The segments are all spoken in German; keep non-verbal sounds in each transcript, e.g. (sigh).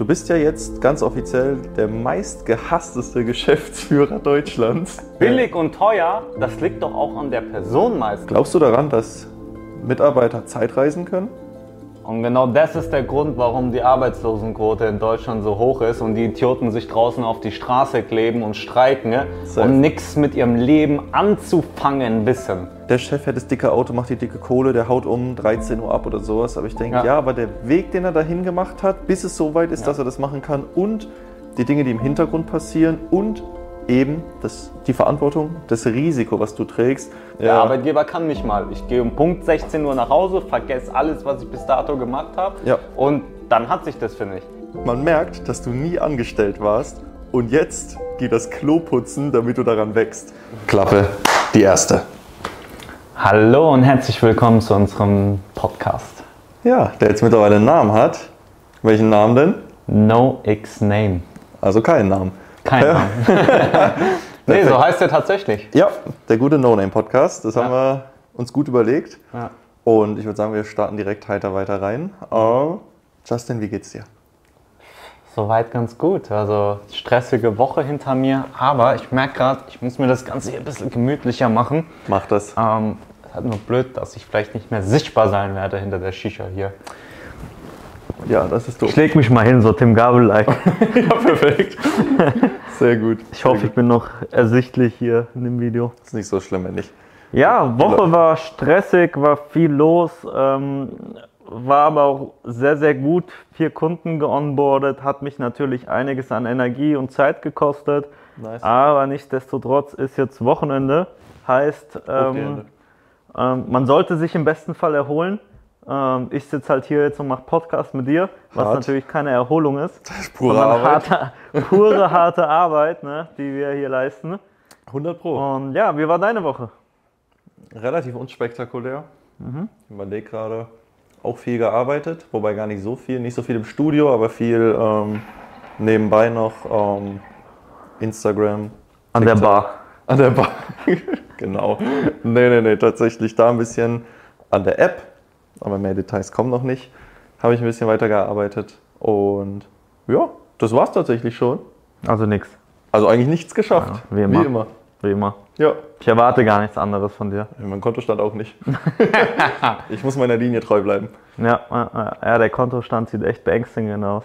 Du bist ja jetzt ganz offiziell der meistgehassteste (laughs) Geschäftsführer Deutschlands. Billig und teuer, das liegt doch auch an der Person meistens. Glaubst du daran, dass Mitarbeiter Zeitreisen können? Und genau das ist der Grund, warum die Arbeitslosenquote in Deutschland so hoch ist und die Idioten sich draußen auf die Straße kleben und streiken? Safe. und nichts mit ihrem Leben anzufangen wissen. Der Chef hat das dicke Auto, macht die dicke Kohle, der haut um 13 Uhr ab oder sowas. Aber ich denke, ja. Ja. aber der Weg, den er dahin gemacht hat, bis es so weit ist, dass er das machen kann und die Dinge, die im Hintergrund passieren und eben das, die Verantwortung, das Risiko, was du trägst. Der Arbeitgeber kann mich mal. Ich gehe um Punkt 16 Uhr nach Hause, vergesse alles, was ich bis dato gemacht habe Ja. und dann hat sich das, finde ich. Man merkt, dass du nie angestellt warst und jetzt geht das Klo putzen, damit du daran wächst. Klappe, die erste. Hallo und herzlich willkommen zu unserem Podcast. Ja, der jetzt mittlerweile einen Namen hat. Welchen Namen denn? No X Name. Also keinen Namen. Kein Ja. (laughs) Nee, so heißt er tatsächlich. Ja, der gute No-Name-Podcast. Das haben wir uns gut überlegt. Ja. Und ich würde sagen, wir starten direkt heiter weiter rein. Uh, Justin, wie geht's dir? Soweit ganz gut. Also stressige Woche hinter mir, aber ich merke gerade, ich muss mir das Ganze hier ein bisschen gemütlicher machen. Mach das. Ähm, es ist halt nur blöd, dass ich vielleicht nicht mehr sichtbar sein werde hinter der Shisha hier. Ja, das ist doof. Ich leg mich mal hin, so Tim Gabel-like. (laughs) Ja, perfekt. Sehr gut. Ich hoffe, ich bin noch ersichtlich hier in dem Video. Ist nicht so schlimm, wenn nicht. Ja, Woche war stressig, war viel los, ähm, war aber auch sehr, sehr gut. Vier Kunden geonboardet, hat mich natürlich einiges an Energie und Zeit gekostet. Nice. Aber nichtsdestotrotz ist jetzt Wochenende. Heißt, ähm, ähm, man sollte sich im besten Fall erholen. Ähm, ich sitze halt hier jetzt und mache Podcast mit dir, was Hart. natürlich keine Erholung ist. Das ist pure Arbeit. Harte, pure harte Arbeit, ne, die wir hier leisten. 100 Pro. Und ja, wie war deine Woche? Relativ unspektakulär. Ich überlege gerade, auch viel gearbeitet, wobei gar nicht so viel. Nicht so viel im Studio, aber viel ähm, nebenbei noch ähm, Instagram. An der TikTok. Bar. An der Bar. (laughs) genau. Nee, nee, nee, tatsächlich da ein bisschen an der App, aber mehr Details kommen noch nicht. Habe ich ein bisschen weitergearbeitet und ja, das war's tatsächlich schon. Also nix, Also eigentlich nichts geschafft. Ja, wie immer. Wie immer. wie immer. Ja, Ich erwarte gar nichts anderes von dir. mein Kontostand auch nicht. (laughs) ich muss meiner Linie treu bleiben. Ja, ja der Kontostand sieht echt beängstigend aus.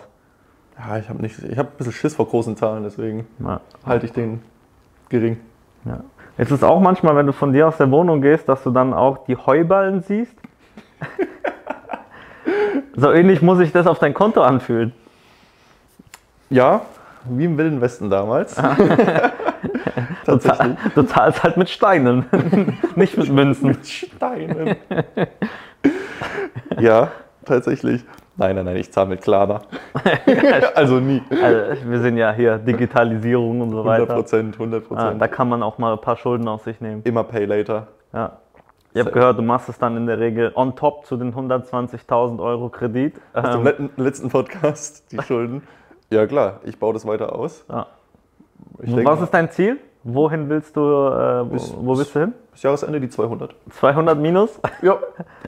Ja, ich habe habe ein bisschen Schiss vor großen Zahlen, deswegen Ja, halte ich den gering. ja. Ist auch manchmal, wenn du von dir aus der Wohnung gehst, dass du dann auch die Heuballen siehst. (laughs) so ähnlich muss ich das auf dein Konto anfühlen. Ja, wie im Wilden Westen damals. (laughs) Du, zahl, du zahlst halt mit Steinen, (laughs) nicht mit Münzen. Mit Steinen. ja, tatsächlich. Nein, nein, nein, ich zahle mit Klarna. also nie. Also, wir sind ja hier Digitalisierung und so 100 weiter. Prozent, 100 Ja, Prozent. da kann man auch mal ein paar Schulden auf sich nehmen. Immer Pay Later. Ja. Ich habe gehört, du machst es dann in der Regel on top zu den 120.000 Euro Kredit. Zum Ähm, letzten, Podcast, (laughs) die Schulden. Ja klar, ich baue das weiter aus. ja. Denke, Was ist dein Ziel? Wohin willst du, äh, Bis- wo, wo willst du hin? bis Jahresende die 200. 200 minus? Ja,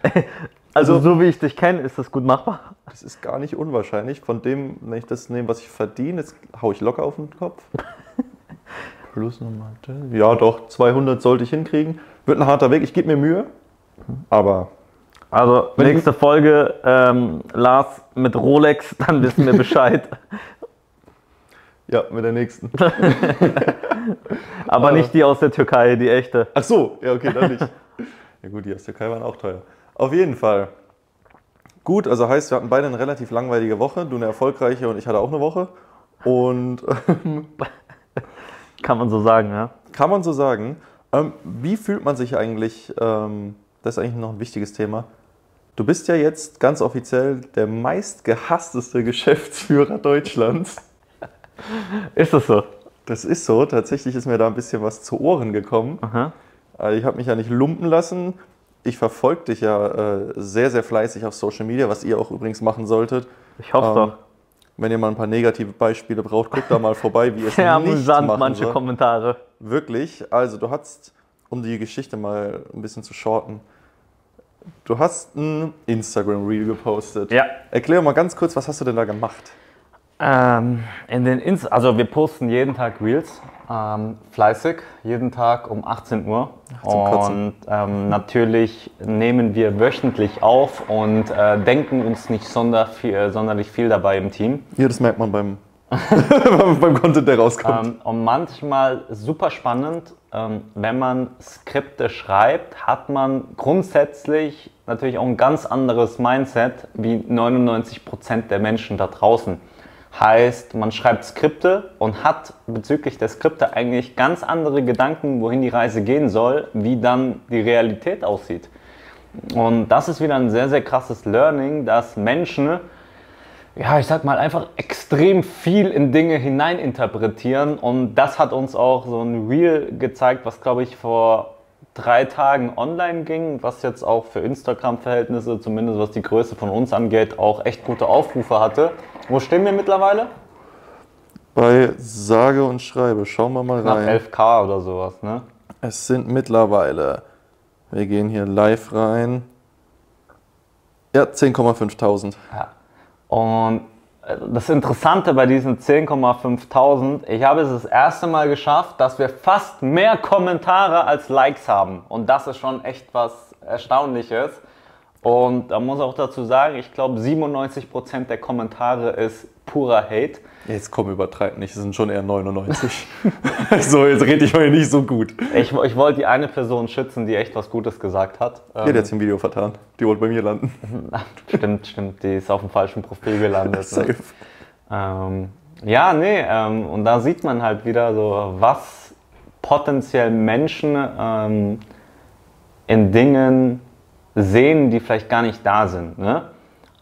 (laughs) Also, so wie ich dich kenne, ist das gut machbar. das ist gar nicht unwahrscheinlich. Von dem, wenn ich das nehme, was ich verdiene, jetzt haue ich locker auf den Kopf. (laughs) Plus nochmal. Ja, doch, 200 sollte ich hinkriegen. Wird ein harter Weg, ich gebe mir Mühe. Aber Also nächste Folge, ähm, Lars mit Rolex, (laughs) dann wissen wir Bescheid. ja, mit der nächsten. (laughs) Aber nicht die aus der Türkei, die echte. Ach so, ja, okay, dann nicht. (laughs) Ja gut, die aus der Türkei waren auch teuer. Auf jeden Fall. Gut, also heißt, wir hatten beide eine relativ langweilige Woche. Du eine erfolgreiche und ich hatte auch eine Woche. Und Kann man so sagen, ja. kann man so sagen, ähm, wie fühlt man sich eigentlich, ähm, das ist eigentlich noch ein wichtiges Thema. Du bist ja jetzt ganz offiziell der meistgehassteste (laughs) Geschäftsführer Deutschlands. Ist das so? Das ist so, tatsächlich ist mir da ein bisschen was zu Ohren gekommen. Aha. Also ich habe mich ja nicht lumpen lassen. Ich verfolge dich ja äh, sehr, sehr fleißig auf Social Media, was ihr auch übrigens machen solltet. Ich hoffe Ähm, doch. Wenn ihr mal ein paar negative Beispiele braucht, guckt da mal vorbei, wie ihr es (laughs) Sehr nicht amüsant, machen manche soll. Kommentare. Wirklich. Also du hast, um die Geschichte mal ein bisschen zu shorten, du hast ein Instagram-Reel gepostet. Ja. Erklär mal ganz kurz, was hast du denn da gemacht? Ähm, in den Inst also wir posten jeden Tag Reels, ähm, fleißig, jeden Tag um 18 Uhr. und ähm, natürlich nehmen wir wöchentlich auf und äh, denken uns nicht sonder viel, sonderlich viel dabei im Team. Ja, das merkt man beim, (laughs) beim Content, der rauskommt. Ähm, und manchmal super spannend, ähm, wenn man Skripte schreibt, hat man grundsätzlich natürlich auch ein ganz anderes Mindset wie 99 Prozent der Menschen da draußen. Heißt, man schreibt Skripte und hat bezüglich der Skripte eigentlich ganz andere Gedanken, wohin die Reise gehen soll, wie dann die Realität aussieht. Und das ist wieder ein sehr, sehr krasses Learning, dass Menschen, ja, ich sag mal, einfach extrem viel in Dinge hineininterpretieren. Und das hat uns auch so ein Reel gezeigt, was, glaube ich, vor drei Tagen online ging, was jetzt auch für Instagram-Verhältnisse, zumindest was die Größe von uns angeht, auch echt gute Aufrufe hatte. Wo stehen wir mittlerweile? Bei sage und schreibe, schauen wir mal rein. Nach 11k oder sowas, ne? Es sind mittlerweile, wir gehen hier live rein, ja, 10,5.000. Ja. Und das Interessante bei diesen 10,5000, ich habe es das erste Mal geschafft, dass wir fast mehr Kommentare als Likes haben. Und das ist schon echt was Erstaunliches. Und da muss auch dazu sagen, ich glaube 97% der Kommentare ist purer Hate. Jetzt komm, übertreib nicht, es sind schon eher 99. (laughs) so, jetzt rede ich mal nicht so gut. Ich, ich wollte die eine Person schützen, die echt was Gutes gesagt hat. Ja, die hat sich im Video vertan. Die wollte bei mir landen. (laughs) stimmt, stimmt, die ist auf dem falschen Profil gelandet. Safe. Ne? Ähm, ja, nee, ähm, und da sieht man halt wieder so, was potenziell Menschen ähm, in Dingen sehen, die vielleicht gar nicht da sind. Ne?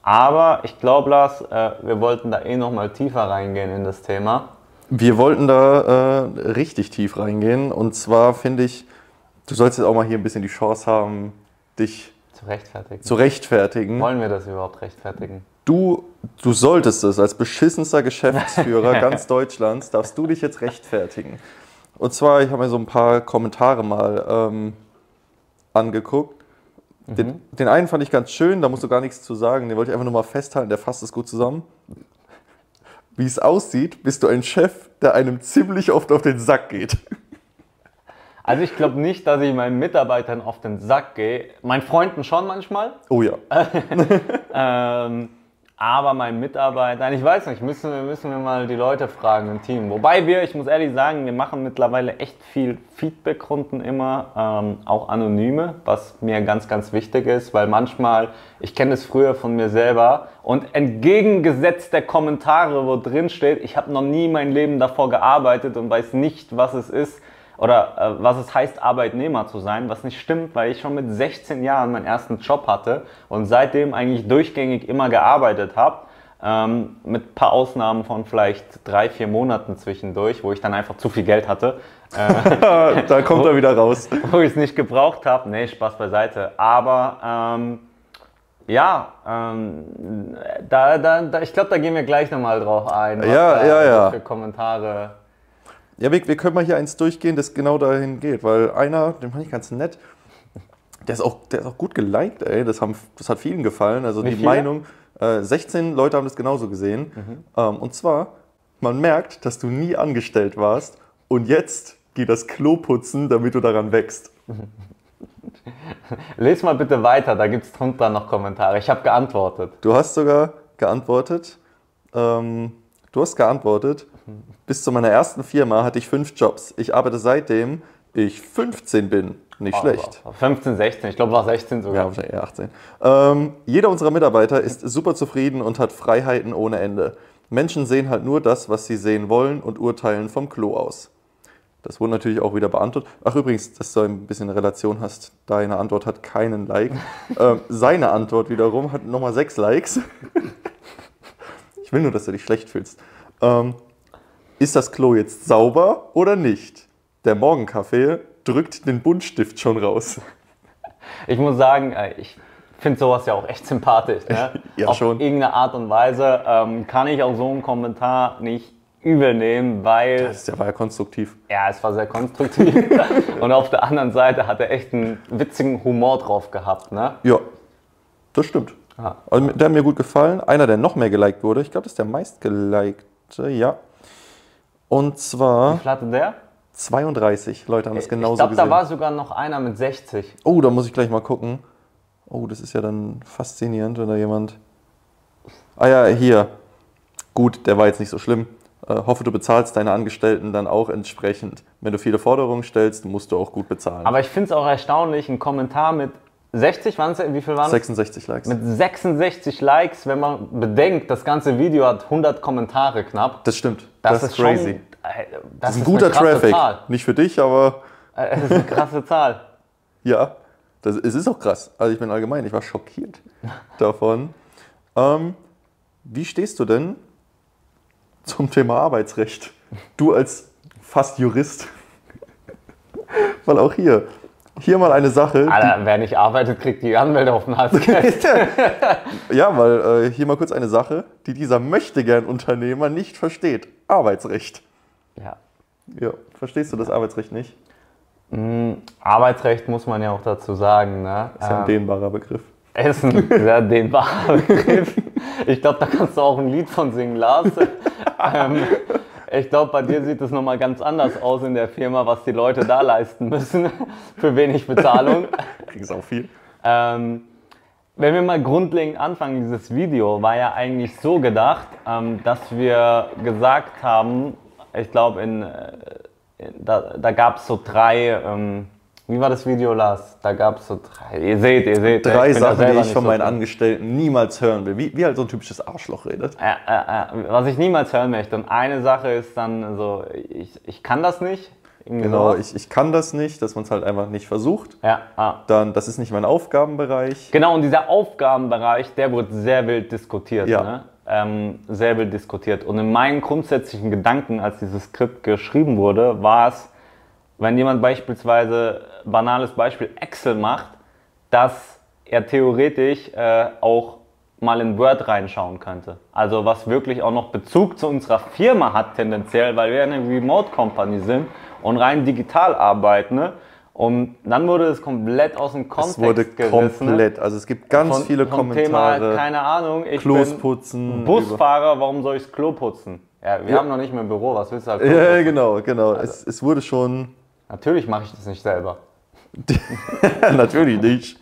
Aber ich glaube, Lars, äh, wir wollten da eh noch mal tiefer reingehen in das Thema. Wir wollten da äh, richtig tief reingehen. Und zwar finde ich, du sollst jetzt auch mal hier ein bisschen die Chance haben, dich zu rechtfertigen. Zu rechtfertigen. Wollen wir das überhaupt rechtfertigen? Du, du solltest es. Als beschissenster Geschäftsführer (laughs) ganz Deutschlands darfst du dich jetzt rechtfertigen. Und zwar, ich habe mir so ein paar Kommentare mal ähm, angeguckt. Den, mhm. den, einen fand ich ganz schön, da musst du gar nichts zu sagen. Den wollte ich einfach nur mal festhalten, der fasst es gut zusammen. Wie es aussieht, bist du ein Chef, der einem ziemlich oft auf den Sack geht. (laughs) Also ich glaube nicht, dass ich meinen Mitarbeitern auf den Sack gehe. Meinen Freunden schon manchmal. Oh ja. (laughs) ähm, aber mein Mitarbeiter, ich weiß nicht, müssen wir, müssen wir mal die Leute fragen im Team. Wobei wir, ich muss ehrlich sagen, wir machen mittlerweile echt viel Feedback-Runden immer, ähm, auch anonyme, was mir ganz, ganz wichtig ist, weil manchmal, ich kenne es früher von mir selber und entgegengesetzt der Kommentare, wo drin steht, ich habe noch nie mein Leben davor gearbeitet und weiß nicht, was es ist, oder äh, was es heißt, Arbeitnehmer zu sein, was nicht stimmt, weil ich schon mit 16 Jahren meinen ersten Job hatte und seitdem eigentlich durchgängig immer gearbeitet habe. Ähm, mit ein paar Ausnahmen von vielleicht drei, vier Monaten zwischendurch, wo ich dann einfach zu viel Geld hatte. (laughs) Äh, da kommt er wieder raus. (laughs) Wo ich es nicht gebraucht habe. Nee, Spaß beiseite. Aber ähm, ja, ähm, da, da, da, ich glaube, da gehen wir gleich nochmal drauf ein. Was ja, ja, ja. Für Kommentare ja, wir, wir können mal hier eins durchgehen, das genau dahin geht, weil einer, den fand ich ganz nett, der ist auch, der ist auch gut geliked, ey. Das, haben, das hat vielen gefallen. Also Wie die viele? Meinung, äh, 16 Leute haben das genauso gesehen. Mhm. Ähm, und zwar, man merkt, dass du nie angestellt warst und jetzt geht das Klo putzen, damit du daran wächst. (laughs) Lies mal bitte weiter, da gibt es drunter noch Kommentare. Ich habe geantwortet. Du hast sogar geantwortet. Ähm, du hast geantwortet. Bis zu meiner ersten Firma hatte ich fünf Jobs. Ich arbeite seitdem ich 15 bin. Nicht oh, schlecht. 15, 16, ich glaube war 16 sogar. Ja, wahrscheinlich eher 18. Ähm, jeder unserer Mitarbeiter ist super zufrieden und hat Freiheiten ohne Ende. Menschen sehen halt nur das, was sie sehen wollen und urteilen vom Klo aus. Das wurde natürlich auch wieder beantwortet. Ach übrigens, dass du ein bisschen Relation hast, deine Antwort hat keinen Like. (laughs) ähm, seine Antwort wiederum hat nochmal sechs Likes. (laughs) ich will nur, dass du dich schlecht fühlst. Ähm, ist das Klo jetzt sauber oder nicht? Der Morgenkaffee drückt den Buntstift schon raus. (laughs) Ich muss sagen, äh, ich finde sowas ja auch echt sympathisch. Ne? (laughs) ja, Auf schon. irgendeine Art und Weise ähm, kann ich auch so einen Kommentar nicht übel nehmen, weil. Das, der war ja konstruktiv. Ja, es war sehr konstruktiv. (laughs) und auf der anderen Seite hat er echt einen witzigen Humor drauf gehabt. Ne? Ja, das stimmt. Ah. Also, der hat mir gut gefallen. Einer, der noch mehr geliked wurde. Ich glaube, das ist der meistgelikte, ja. Und zwar. Wie viel hatte der? 32 Leute haben das genauso ich glaub, gesehen. da war sogar noch einer mit 60. Oh, da muss ich gleich mal gucken. Oh, das ist ja dann faszinierend, wenn da jemand. Ah ja, hier. Gut, der war jetzt nicht so schlimm. Äh, hoffe, du bezahlst deine Angestellten dann auch entsprechend. Wenn du viele Forderungen stellst, musst du auch gut bezahlen. Aber ich finde es auch erstaunlich, ein Kommentar mit 60, waren es, wie viel waren es? 66 Likes. Mit 66 Likes, wenn man bedenkt, das ganze Video hat 100 Kommentare knapp. das stimmt. Das, ist crazy. Schon, äh, das, das ist ein ist guter Traffic. Zahl. Nicht für dich, aber Äh, Das ist eine krasse Zahl. (laughs) ja. Das, es ist auch krass. Also ich bin allgemein, ich war schockiert (laughs) davon. Ähm, wie stehst du denn zum Thema Arbeitsrecht? Du als fast Jurist. (laughs) Weil auch hier, hier mal eine Sache. Alter, wer nicht arbeitet, kriegt die Anwälte auf den Hals. (laughs) Ja, weil äh, hier mal kurz eine Sache, die dieser Möchtegern-Unternehmer nicht versteht. Arbeitsrecht. ja. Ja, verstehst du das Arbeitsrecht nicht? Arbeitsrecht muss man ja auch dazu sagen. Ne? Ist ja ein Ähm, dehnbarer Begriff. (laughs) ist ein sehr dehnbarer Begriff. Ich glaube, da kannst du auch ein Lied von singen, Lars. (laughs) ähm, ich glaube, bei dir sieht es nochmal ganz anders aus in der Firma, was die Leute da leisten müssen (laughs) für wenig Bezahlung. (laughs) Kriegst auch viel. Ähm, wenn wir mal grundlegend anfangen, dieses Video war ja eigentlich so gedacht, ähm, dass wir gesagt haben, ich glaube, in, äh, in, da, da gab es so drei, ähm, wie war das Video, Lars? Da gab es so drei, ihr seht, ihr seht. Drei Sachen, die ich von so meinen. Angestellten niemals hören will. Wie, wie halt so ein typisches Arschloch redet. Äh, äh, äh, was ich niemals hören möchte. Und eine Sache ist dann so, ich, ich kann das nicht. Irgendwie Genau, sowas. ich, ich kann das nicht, dass man es halt einfach nicht versucht. Ja, ah. Dann, das ist nicht mein Aufgabenbereich. Genau, und dieser Aufgabenbereich, der wird sehr wild diskutiert. Ja. Ne? Ähm, sehr wild diskutiert. Und in meinen grundsätzlichen Gedanken, als dieses Skript geschrieben wurde, war es, wenn jemand beispielsweise, banales Beispiel, Excel macht, dass er theoretisch äh, auch mal in Word reinschauen könnte. Also was wirklich auch noch Bezug zu unserer Firma hat tendenziell, weil wir eine Remote Company sind und rein digital arbeiten. Ne? Und dann wurde es komplett aus dem Kontext Es wurde gerissen. komplett. Also es gibt ganz Von- viele vom Kommentare. Thema, keine Ahnung, ich Klos bin putzen, Busfahrer, warum soll ich das Klo putzen? Ja, wir Ja. haben noch nicht mehr ein Büro, was willst du halt ja, genau, genau. Also Es, es wurde schon. Natürlich mache ich das nicht selber. (laughs) Natürlich nicht.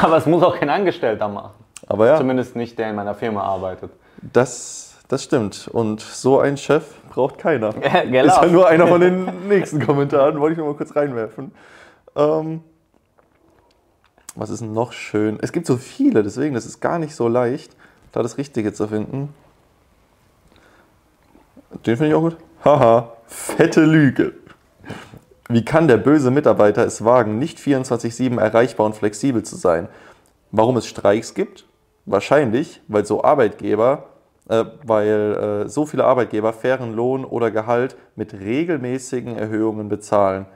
Aber es muss auch kein Angestellter machen. Aber ja, Zumindest nicht der in meiner Firma arbeitet. das, das stimmt. Und so ein Chef braucht keiner. Gell, Ist ja nur einer von den (laughs) nächsten Kommentaren, wollte ich nur mal kurz reinwerfen. Ähm, was ist noch schön? Es gibt so viele, deswegen das ist gar nicht so leicht, da das Richtige zu finden. Den finde ich auch gut. Haha, fette Lüge. Wie kann der böse Mitarbeiter es wagen, nicht 24-7 erreichbar und flexibel zu sein? Warum es Streiks gibt? Wahrscheinlich, weil so Arbeitgeber, äh, weil äh, so viele Arbeitgeber fairen Lohn oder Gehalt mit regelmäßigen Erhöhungen bezahlen.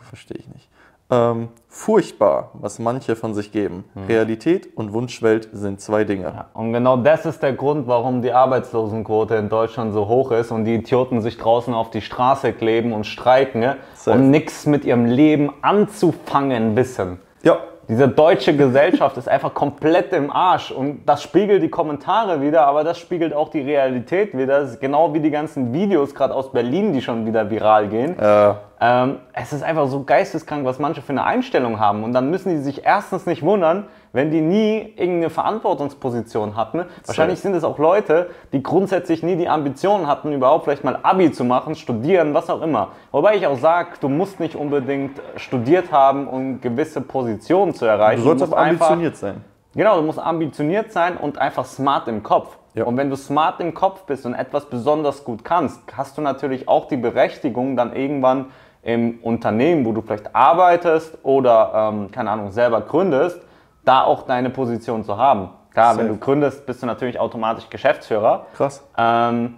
Verstehe ich nicht. Ähm, furchtbar, was manche von sich geben. Realität und Wunschwelt sind zwei Dinge. Und genau das ist der Grund, warum die Arbeitslosenquote in Deutschland so hoch ist und die Idioten sich draußen auf die Straße kleben und streiken ne? Safe. und nichts mit ihrem Leben anzufangen wissen. Ja, Diese deutsche Gesellschaft ist einfach komplett im Arsch und das spiegelt die Kommentare wieder, aber das spiegelt auch die Realität wieder. Das ist genau wie die ganzen Videos gerade aus Berlin, die schon wieder viral gehen. äh, Ähm, es ist einfach so geisteskrank, was manche für eine Einstellung haben. Und dann müssen die sich erstens nicht wundern, wenn die nie irgendeine Verantwortungsposition hatten. Wahrscheinlich sind es auch Leute, die grundsätzlich nie die Ambitionen hatten, überhaupt vielleicht mal Abi zu machen, studieren, was auch immer. Wobei ich auch sage, du musst nicht unbedingt studiert haben, um gewisse Positionen zu erreichen. du sollst musst aber ambitioniert sein. Genau, du musst ambitioniert sein und einfach smart im Kopf. Ja. Und wenn du smart im Kopf bist und etwas besonders gut kannst, hast du natürlich auch die Berechtigung, dann irgendwann im Unternehmen, wo du vielleicht arbeitest oder, ähm, keine Ahnung, selber gründest, da auch deine Position zu haben. Klar, wenn Safe. du gründest, bist du natürlich automatisch Geschäftsführer. Krass. Ähm,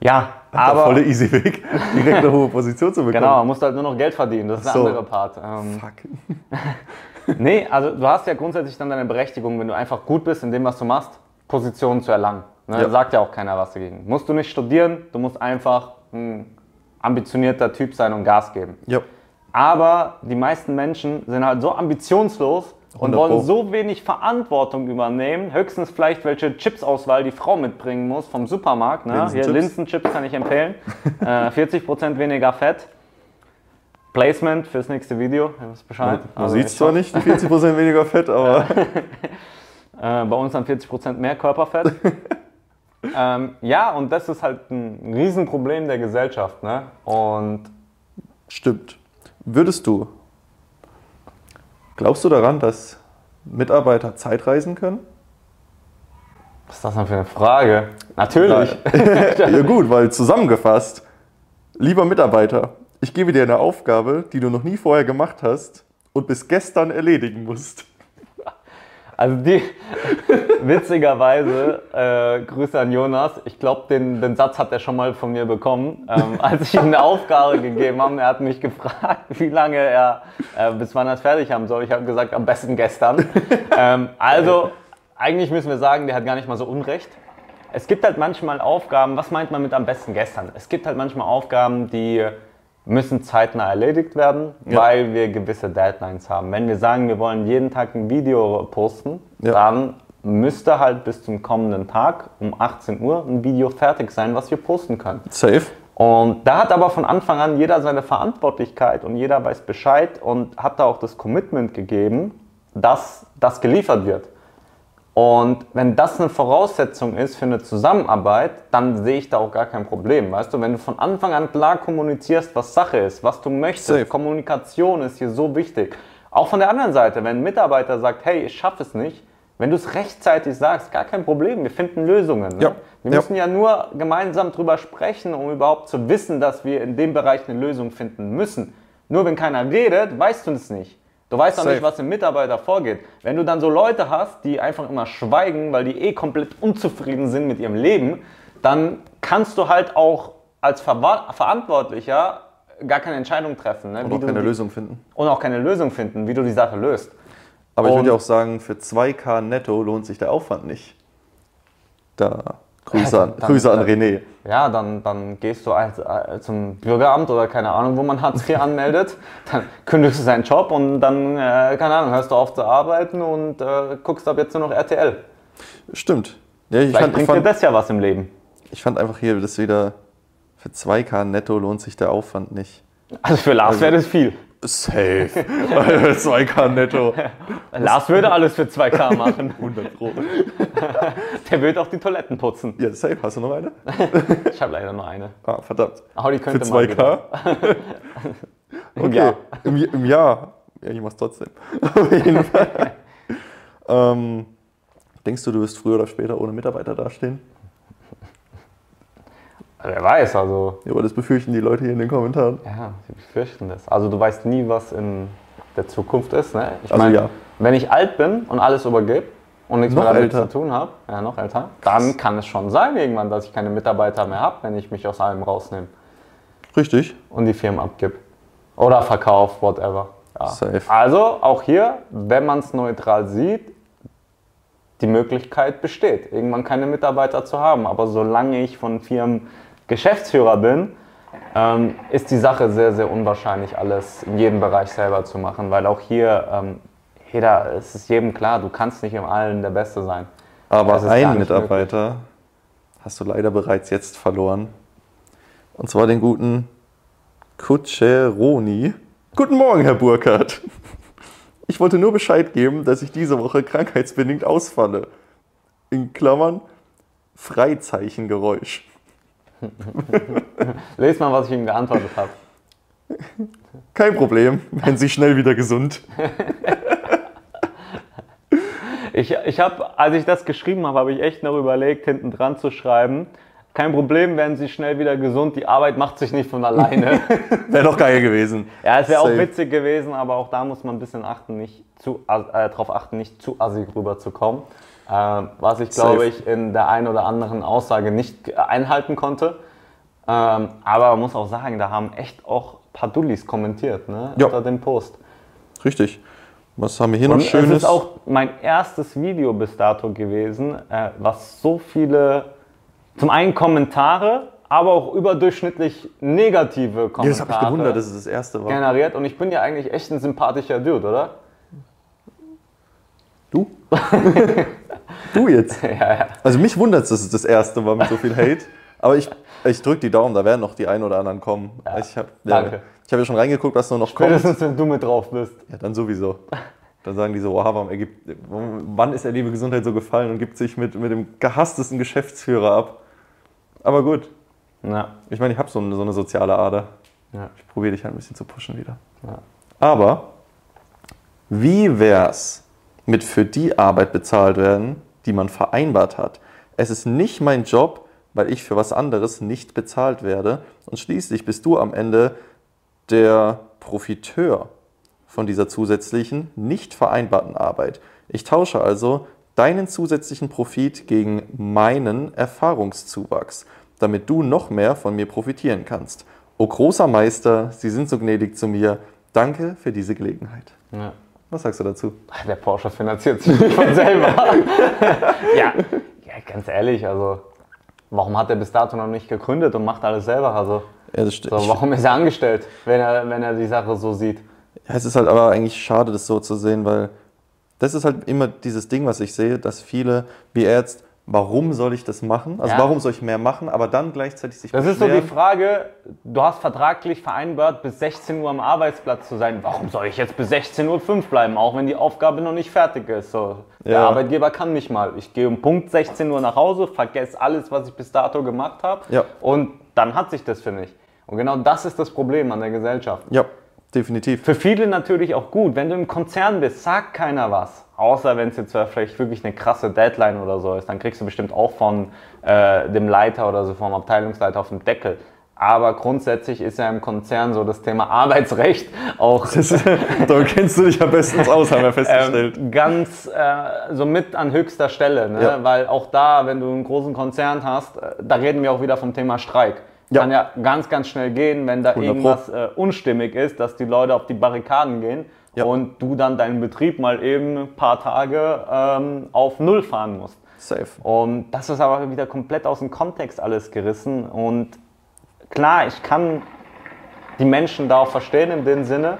ja, Der aber volle easy Weg, (laughs) direkt eine hohe Position zu bekommen. genau, man musst halt nur noch Geld verdienen. Das ist der so. andere Part. Ähm, Fuck. (laughs) Nee, also du hast ja grundsätzlich dann deine Berechtigung, wenn du einfach gut bist in dem, was du machst, Positionen zu erlangen. Ne? Ja. Sagt ja auch keiner was dagegen. Musst du nicht studieren, du musst einfach ein ambitionierter Typ sein und Gas geben. Ja. Aber die meisten Menschen sind halt so ambitionslos, und 100 wollen Pro. so wenig Verantwortung übernehmen. Höchstens vielleicht welche Chipsauswahl die Frau mitbringen muss vom Supermarkt. Ne? Hier Linsenchips. Linsenchips kann ich empfehlen. (laughs) äh, 40% weniger Fett. Placement fürs nächste Video. Ihr wisst Bescheid. Man Also sieht es zwar nicht, die 40% weniger Fett, aber (laughs) Äh, bei uns dann 40% mehr Körperfett. (laughs) ähm, ja, und das ist halt ein Riesenproblem der Gesellschaft. Ne? Und stimmt. Würdest du, glaubst du daran, dass Mitarbeiter Zeitreisen können? was ist das denn für eine Frage? Natürlich. ja gut, weil zusammengefasst, lieber Mitarbeiter, ich gebe dir eine Aufgabe, die du noch nie vorher gemacht hast und bis gestern erledigen musst. Also die, (laughs) witzigerweise, äh, Grüße an Jonas, ich glaube, den, den Satz hat er schon mal von mir bekommen, ähm, (laughs) als ich ihm eine Aufgabe gegeben habe. Er hat mich gefragt, (laughs) wie lange er, äh, bis wann er es fertig haben soll. Ich habe gesagt, am besten gestern. ähm, also, eigentlich müssen wir sagen, der hat gar nicht mal so Unrecht. Es gibt halt manchmal Aufgaben, was meint man mit am besten gestern? Es gibt halt manchmal Aufgaben, die müssen zeitnah erledigt werden, Ja. weil wir gewisse Deadlines haben. Wenn wir sagen, wir wollen jeden Tag ein Video posten, Ja. dann müsste halt bis zum kommenden Tag um 18 Uhr ein Video fertig sein, was wir posten können. Safe. Und da hat aber von Anfang an jeder seine Verantwortlichkeit und jeder weiß Bescheid und hat da auch das Commitment gegeben, dass das geliefert wird. Und wenn das eine Voraussetzung ist für eine Zusammenarbeit, dann sehe ich da auch gar kein Problem. Weißt du, wenn du von Anfang an klar kommunizierst, was Sache ist, was du möchtest, Safe. Kommunikation ist hier so wichtig. Auch von der anderen Seite, wenn ein Mitarbeiter sagt, hey, ich schaffe es nicht, wenn du es rechtzeitig sagst, gar kein Problem, wir finden Lösungen. Ne? Ja. Wir Ja. müssen ja nur gemeinsam drüber sprechen, um überhaupt zu wissen, dass wir in dem Bereich eine Lösung finden müssen. Nur wenn keiner redet, weißt du es nicht. Du weißt auch Safe. nicht, was im Mitarbeiter vorgeht. Wenn du dann so Leute hast, die einfach immer schweigen, weil die eh komplett unzufrieden sind mit ihrem Leben, dann kannst du halt auch als Verwa Verantwortlicher gar keine Entscheidung treffen. Ne? Und auch keine die, Lösung finden. Und auch keine Lösung finden, wie du die Sache löst. Aber ich Und- würde ja auch sagen, für 2K netto lohnt sich der Aufwand nicht. Da, Grüße an, Dann- Grüße an dann- René. Ja, dann, dann gehst du als, äh, zum Bürgeramt oder keine Ahnung, wo man Hartz IV (laughs) anmeldet, dann kündigst du seinen Job und dann, äh, keine Ahnung, hörst du auf zu arbeiten und äh, guckst ab jetzt nur noch RTL. Stimmt. Ja, ich, Vielleicht fand, ich, bringt dir das ja was im Leben. ich fand einfach hier das wieder, für 2K netto lohnt sich der Aufwand nicht. Also für Lars wäre das viel. Safe. (laughs) 2K netto. Lars würde alles für 2K (laughs) machen. 100 Pro. (laughs) Der würde auch die Toiletten putzen. Ja, safe. Hast du noch eine? Ich habe leider nur eine. Ah, verdammt. Aber die Für könnte mal 2K? wieder. Okay. Ja. Im, Im Jahr. Ja, ich mach's trotzdem. Auf jeden Fall. ähm, denkst du, du wirst früher oder später ohne Mitarbeiter dastehen? Wer weiß, also Ja, aber das befürchten die Leute hier in den Kommentaren. Ja, sie befürchten das. Also du weißt nie, was in der Zukunft ist. Ne? Ich Also meine, ja. wenn ich alt bin und alles übergebe und nichts Noch mehr damit älter. zu tun habe, ja, noch älter, dann kann es schon sein irgendwann, dass ich keine Mitarbeiter mehr habe, wenn ich mich aus allem rausnehme Richtig. und die Firmen abgib. Oder verkauf, whatever. Ja. Safe. Also auch hier, wenn man es neutral sieht, die Möglichkeit besteht, irgendwann keine Mitarbeiter zu haben. Aber solange ich von Firmen Geschäftsführer bin, ähm, ist die Sache sehr, sehr unwahrscheinlich, alles in jedem Bereich selber zu machen, weil auch hier ähm, jeder, es ist jedem klar, du kannst nicht in allen der Beste sein. Aber einen Mitarbeiter hast du leider bereits jetzt verloren. Und zwar den guten Kutscheroni. Guten Morgen, Herr Burkhardt. Ich wollte nur Bescheid geben, dass ich diese Woche krankheitsbedingt ausfalle. In Klammern Freizeichengeräusch. (laughs) Lest mal, was ich ihm geantwortet habe. Kein Problem, wenn Sie schnell wieder gesund. Ich, ich habe, als ich das geschrieben habe, habe ich echt noch überlegt, hinten dran zu schreiben. Kein Problem, werden Sie schnell wieder gesund. Die Arbeit macht sich nicht von alleine. (laughs) Wäre doch geil gewesen. ja, es wäre auch witzig gewesen, aber auch da muss man ein bisschen achten, nicht zu, äh, darauf achten, nicht zu assig rüberzukommen. Ähm, was ich, glaube ich, in der einen oder anderen Aussage nicht einhalten konnte. Ähm, aber man muss auch sagen, da haben echt auch ein paar Dullis kommentiert ne, Ja. unter dem Post. Richtig. Was haben wir hier noch Und Schönes? es ist auch mein erstes Video bis dato gewesen, äh, was so viele, zum einen Kommentare, aber auch überdurchschnittlich negative Kommentare ja, das habe ich gewundert, dass es das erste war. generiert. Und ich bin ja eigentlich echt ein sympathischer Dude, oder? Du? (laughs) du jetzt? (laughs) Ja, ja. Also mich wundert es, dass es das erste war mit so viel Hate. Aber ich, ich drücke die Daumen, da werden noch die ein oder anderen kommen. Ja, ich habe ja, danke. ich hab ja schon reingeguckt, was nur noch kommt. Spätestens, wenn du mit drauf bist. Ja, dann sowieso. Dann sagen die so, oh, warum ergibt, wann ist der liebe Gesundheit so gefallen und gibt sich mit, mit dem gehasstesten Geschäftsführer ab. Aber gut, Ja. ich meine, ich habe so eine, so eine soziale Ader. Ja. Ich probiere dich halt ein bisschen zu pushen wieder. Ja. Aber wie wär's mit für die Arbeit bezahlt werden, die man vereinbart hat? Es ist nicht mein Job, weil ich für was anderes nicht bezahlt werde. Und schließlich bist du am Ende der Profiteur von dieser zusätzlichen, nicht vereinbarten Arbeit. Ich tausche also deinen zusätzlichen Profit gegen meinen Erfahrungszuwachs, damit du noch mehr von mir profitieren kannst. O großer Meister, Sie sind so gnädig zu mir. Danke für diese Gelegenheit. Ja. Was sagst du dazu? Der Porsche finanziert sich von selber. (laughs) ja. ja, ganz ehrlich, also warum hat er bis dato noch nicht gegründet und macht alles selber? Also Ja, so, warum ist er angestellt, wenn er, wenn er die Sache so sieht? Ja, es ist halt aber eigentlich schade, das so zu sehen, weil das ist halt immer dieses Ding, was ich sehe, dass viele, wie er jetzt, warum soll ich das machen? Also Ja. warum soll ich mehr machen, aber dann gleichzeitig sich Das ist so die beschweren. Frage, du hast vertraglich vereinbart, bis 16 Uhr am Arbeitsplatz zu sein. Warum soll ich jetzt bis 16.05 Uhr bleiben, auch wenn die Aufgabe noch nicht fertig ist? So, Der Ja. Arbeitgeber kann mich mal. Ich gehe um Punkt 16 Uhr nach Hause, vergesse alles, was ich bis dato gemacht habe Ja. und dann hat sich das für mich. Und genau das ist das Problem an der Gesellschaft. Ja, definitiv. Für viele natürlich auch gut. Wenn du im Konzern bist, sagt keiner was. Außer wenn es jetzt vielleicht wirklich eine krasse Deadline oder so ist. Dann kriegst du bestimmt auch von äh, dem Leiter oder so, vom Abteilungsleiter auf den Deckel. Aber grundsätzlich ist ja im Konzern so das Thema Arbeitsrecht auch da kennst du dich am besten aus, haben wir (laughs) festgestellt. ähm, ganz äh, so mit an höchster Stelle. Ne? Ja. Weil auch da, wenn du einen großen Konzern hast, äh, da reden wir auch wieder vom Thema Streik. Ja. Kann ja ganz, ganz schnell gehen, wenn da 100 Pro. irgendwas äh, unstimmig ist, dass die Leute auf die Barrikaden gehen Ja. und du dann deinen Betrieb mal eben ein paar Tage ähm, auf Null fahren musst. Safe. Und das ist aber wieder komplett aus dem Kontext alles gerissen. Und klar, ich kann die Menschen da auch verstehen in dem Sinne,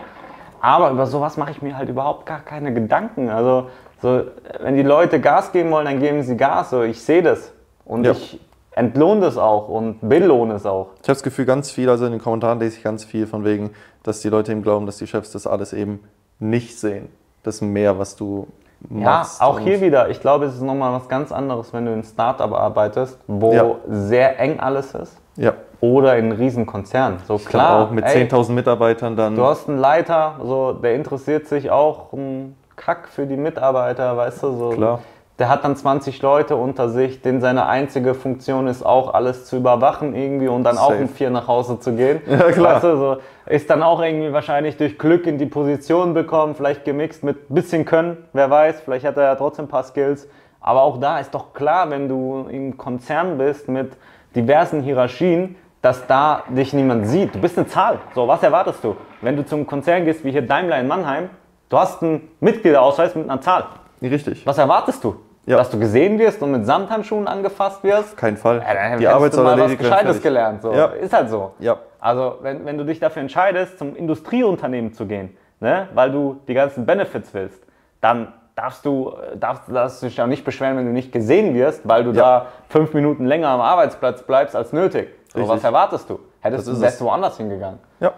aber über sowas mache ich mir halt überhaupt gar keine Gedanken. Also, so, wenn die Leute Gas geben wollen, dann geben sie Gas. So, ich sehe das und Ja. ich entlohne das auch und belohne es auch. Ich habe das Gefühl, ganz viel, also in den Kommentaren lese ich ganz viel von wegen, dass die Leute eben glauben, dass die Chefs das alles eben nicht sehen. Das Mehr, was du Ja, machst. auch und- hier wieder. Ich glaube, es ist nochmal was ganz anderes, wenn du in Startup arbeitest, wo Ja. sehr eng alles ist. Ja, Oder in einem Riesenkonzern. So klar. klar. Auch mit ey, 10.000 Mitarbeitern dann. Du hast einen Leiter, so, der interessiert sich auch um Kack für die Mitarbeiter, weißt du, so. Klar. Der hat dann 20 Leute unter sich, denen seine einzige Funktion ist auch alles zu überwachen irgendwie und dann auch Safe. um vier nach Hause zu gehen. (laughs) Ja, klar. Weißt du, so, ist dann auch irgendwie wahrscheinlich durch Glück in die Position bekommen, vielleicht gemixt mit bisschen Können, wer weiß, vielleicht hat er ja trotzdem ein paar Skills. Aber auch da ist doch klar, wenn du im Konzern bist mit diversen Hierarchien, dass da dich niemand sieht. Du bist eine Zahl. So, was erwartest du? Wenn du zum Konzern gehst, wie hier Daimler in Mannheim, du hast einen Mitgliederausweis mit einer Zahl. Richtig. Was erwartest du? Ja. Dass du gesehen wirst und mit Samthandschuhen angefasst wirst? Kein Fall. Ja, dann die Arbeit soll was. Gescheites gelernt. So. Ja. Ist halt so. Ja. Also, wenn, wenn du dich dafür entscheidest, zum Industrieunternehmen zu gehen, ne, weil du die ganzen Benefits willst, dann darfst du, äh, darfst, darfst du dich auch nicht beschweren, wenn du nicht gesehen wirst, weil du Ja. da fünf Minuten länger am Arbeitsplatz bleibst als nötig. So, Richtig. was erwartest du? Hättest Das du wärst woanders hingegangen. Ja.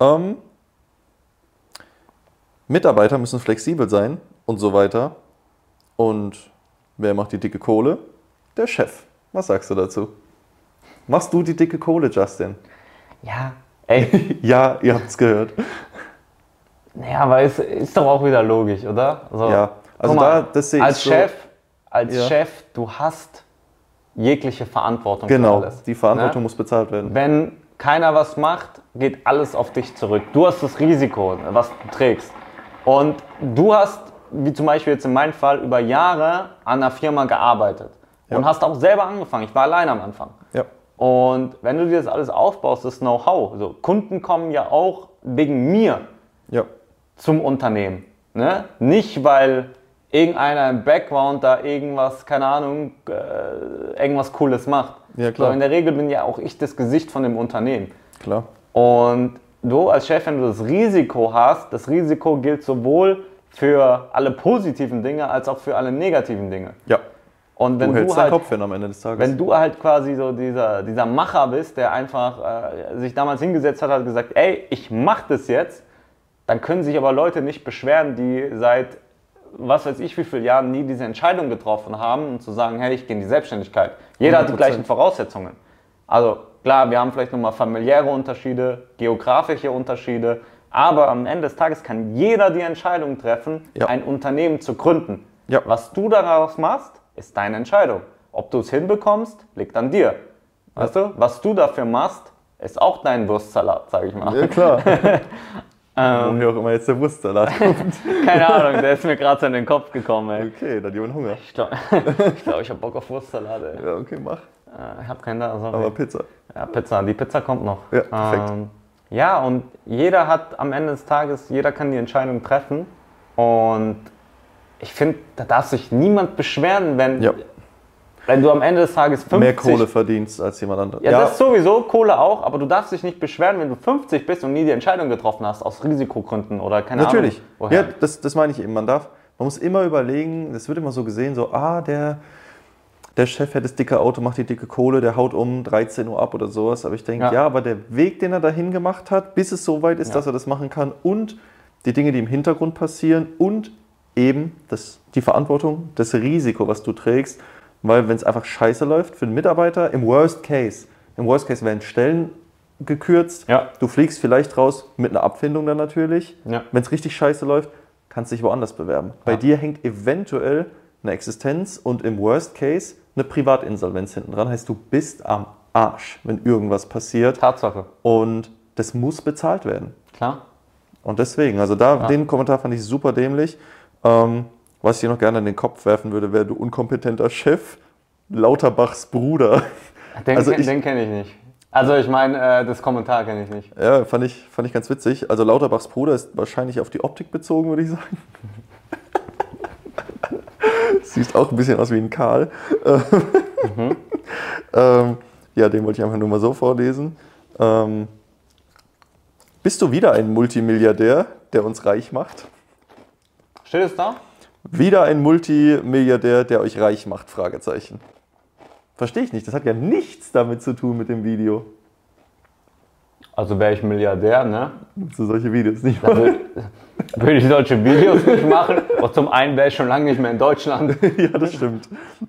Ähm, Mitarbeiter müssen flexibel sein und so weiter. Und wer macht die dicke Kohle? Der Chef. Was sagst du dazu? Machst du die dicke Kohle, Justin? Ja. Ey, (laughs) Ja, ihr habt es gehört. naja, aber es ist doch auch wieder logisch, oder? So, Ja, also mal, da- das sehe ich als so- Chef, als Ja. Chef, du hast jegliche Verantwortung Genau, für alles. die Verantwortung ne? muss bezahlt werden. Wenn keiner was macht, geht alles auf dich zurück. Du hast das Risiko, was du trägst. Und du hast, wie zum Beispiel jetzt in meinem Fall, über Jahre an einer Firma gearbeitet. Ja. Und hast auch selber angefangen. Ich war allein am Anfang. Ja, Und wenn du dir das alles aufbaust, das Know-how, so Kunden kommen ja auch wegen mir ja, zum Unternehmen. Ne? Nicht, weil irgendeiner im Background da irgendwas, keine Ahnung, äh, irgendwas Cooles macht. Ja, klar. So, in der Regel bin ja auch ich das Gesicht von dem Unternehmen. klar. Und du als Chef, wenn du das Risiko hast, das Risiko gilt sowohl für alle positiven Dinge als auch für alle negativen Dinge. Ja. Und wenn Du du, hältst deinen halt, Kopf hin am Ende des Tages. wenn du halt quasi so dieser, dieser Macher bist, der einfach äh, sich damals hingesetzt hat, hat gesagt, ey, ich mach das jetzt, dann können sich aber Leute nicht beschweren, die seit was weiß ich wie vielen Jahren nie diese Entscheidung getroffen haben und zu sagen, hey, ich gehe in die Selbstständigkeit. Jeder hat die 100%. gleichen Voraussetzungen. Also klar, wir haben vielleicht nochmal familiäre Unterschiede, geografische Unterschiede, aber am Ende des Tages kann jeder die Entscheidung treffen, Ja. ein Unternehmen zu gründen. Ja. Was du daraus machst, ist deine Entscheidung. Ob du es hinbekommst, liegt an dir. Weißt du, was du dafür machst, ist auch dein Wurstsalat, sag ich mal. ja, klar. (laughs) Woher auch immer jetzt der Wurstsalat (laughs) kommt. Keine Ahnung, der ist mir gerade so in den Kopf gekommen, ey. Okay, dann jemand Hunger. Ich glaube, (laughs) ich, glaub, ich habe Bock auf Wurstsalat, ey. Ja, okay, mach. Äh, Ich habe keinen da, sorry. Aber Pizza. Ja, Pizza, die Pizza kommt noch. Ja, perfekt. Ähm, ja, und jeder hat am Ende des Tages, jeder kann die Entscheidung treffen. Und ich finde, da darf sich niemand beschweren, wenn, Ja. wenn du am Ende des Tages 50... Mehr Kohle verdienst als jemand anderes. Ja, das sowieso, Kohle auch, aber du darfst dich nicht beschweren, wenn du 50 bist und nie die Entscheidung getroffen hast, aus Risikogründen oder keine Natürlich. Ahnung. woher. Ja, das, das meine ich eben. Man darf, man muss immer überlegen, es wird immer so gesehen, so, ah, der, der Chef hat das dicke Auto, macht die dicke Kohle, der haut um 13 Uhr ab oder sowas. Aber ich denke, Ja. ja. aber der Weg, den er dahin gemacht hat, bis es so weit ist, Ja. dass er das machen kann und die Dinge, die im Hintergrund passieren und eben das, die Verantwortung, das Risiko, was du trägst, weil wenn es einfach scheiße läuft für den Mitarbeiter, im Worst Case, im Worst Case werden Stellen gekürzt, Ja. du fliegst vielleicht raus mit einer Abfindung dann natürlich, Ja. wenn es richtig scheiße läuft, kannst du dich woanders bewerben. Bei Ja. dir hängt eventuell eine Existenz und im Worst Case eine Privatinsolvenz hinten dran. Heißt, du bist am Arsch, wenn irgendwas passiert. Tatsache, Und das muss bezahlt werden. klar. Und deswegen, also da, Ja. den Kommentar fand ich super dämlich. Ähm, was ich dir noch gerne in den Kopf werfen würde, wäre du unkompetenter Chef, Lauterbachs Bruder. Den, Also ich- den kenne ich nicht. Also ich meine, äh, das Kommentar kenne ich nicht. Ja, fand ich, fand ich ganz witzig. Also Lauterbachs Bruder ist wahrscheinlich auf die Optik bezogen, würde ich sagen. (laughs) Sieht auch ein bisschen aus wie ein Karl. (laughs) ähm, ja, den wollte ich einfach nur mal so vorlesen. Ähm, bist du wieder ein Multimilliardär, der uns reich macht? Steht es da? Wieder ein Multimilliardär, der euch reich macht? Fragezeichen. Verstehe ich nicht. Das hat ja nichts damit zu tun mit dem Video. Also wäre ich Milliardär, ne? So solche Videos nicht mal. Würde ich solche Videos nicht machen. Und zum einen wäre ich schon lange nicht mehr in Deutschland. (laughs) ja, das stimmt.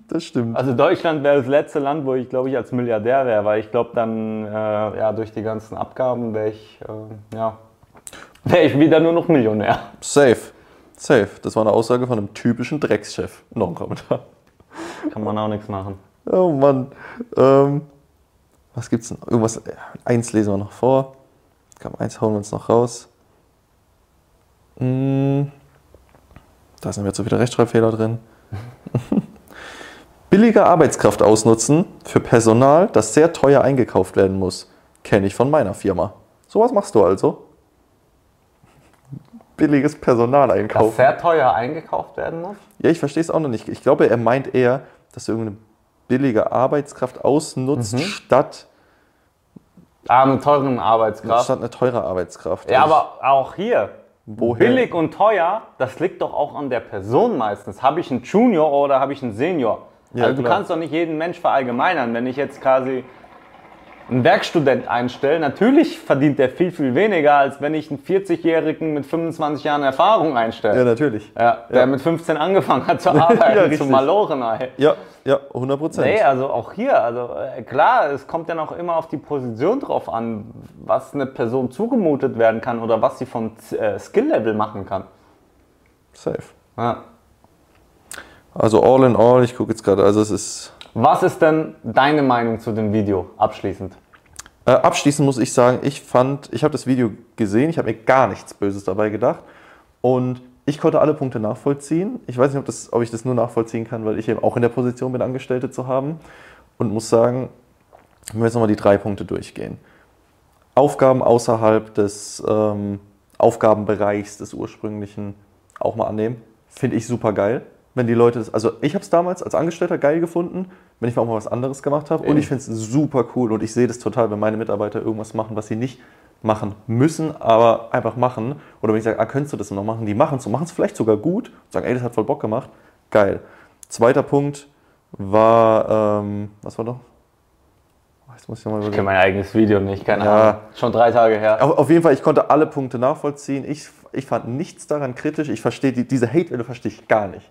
Das stimmt. Also Deutschland wäre das letzte Land, wo ich, glaube ich, als Milliardär wäre, weil ich glaube dann, äh, ja, durch die ganzen Abgaben wäre ich, äh, ja, wäre ich wieder nur noch Millionär. Safe. Safe. Das war eine Aussage von einem typischen Dreckschef. Noch ein Kommentar. Kann man auch nichts machen. Oh Mann. Ähm, was gibt's denn? Irgendwas. Eins lesen wir noch vor. Komm, eins hauen wir uns noch raus. Hm, da sind jetzt so wieder Rechtschreibfehler drin. (laughs) Billige Arbeitskraft ausnutzen für Personal, das sehr teuer eingekauft werden muss. Kenne ich von meiner Firma. Sowas machst du also? Billiges Personal Das einkaufen. sehr teuer eingekauft werden muss? Ja, ich verstehe es auch noch nicht. Ich glaube, er meint eher, dass du irgendeine billige Arbeitskraft ausnutzt, Mhm. statt, mit teuren Arbeitskraft. statt eine teure Arbeitskraft. Ja, Also aber auch hier. Woher? Billig und teuer, das liegt doch auch an der Person meistens. Habe ich einen Junior oder habe ich einen Senior? Ja, also du klar. kannst doch nicht jeden Mensch verallgemeinern. Wenn ich jetzt quasi einen Werkstudent einstelle, natürlich verdient der viel, viel weniger, als wenn ich einen 40-Jährigen mit 25 Jahren Erfahrung Ja, einstelle. natürlich. Ja, der Ja. mit 15 angefangen hat zu (laughs) Ja, arbeiten, richtig. zu Maloren. ey. Ja, ja, 100 Prozent. Nee, also auch hier, also äh, klar, es kommt ja noch immer auf die Position drauf an, was eine Person zugemutet werden kann oder was sie vom äh, Skill-Level machen kann. Safe. Ja. Also all in all, ich gucke jetzt gerade, also es ist. Was ist denn deine Meinung zu dem Video abschließend? Äh, abschließend muss ich sagen, ich fand, ich habe das Video gesehen, ich habe mir gar nichts Böses dabei gedacht. Und ich konnte alle Punkte nachvollziehen. Ich weiß nicht, ob, das, ob ich das nur nachvollziehen kann, weil ich eben auch in der Position bin, Angestellte zu haben. Und muss sagen, wenn wir jetzt nochmal die drei Punkte durchgehen. Aufgaben außerhalb des ähm, Aufgabenbereichs des ursprünglichen auch mal annehmen, finde ich super geil. Wenn die Leute das, also ich habe es damals als Angestellter geil gefunden, wenn ich mal auch mal was anderes gemacht habe. Und ich finde es super cool und ich sehe das total, wenn meine Mitarbeiter irgendwas machen, was sie nicht machen müssen, aber einfach machen. Oder wenn ich sage, ah, könntest du das noch machen? Die machen es und machen es vielleicht sogar gut. Sagen, ey, das hat voll Bock gemacht. Geil. Zweiter Punkt war, ähm, was war noch? Oh, Jetzt muss ich nochmal Ich kenne mein eigenes Video nicht, keine Ja. Ahnung. Schon drei Tage her. Auf, auf jeden Fall, ich konnte alle Punkte nachvollziehen. Ich, ich fand nichts daran kritisch. Ich verstehe die, diese Hate-Welle verstehe ich gar nicht.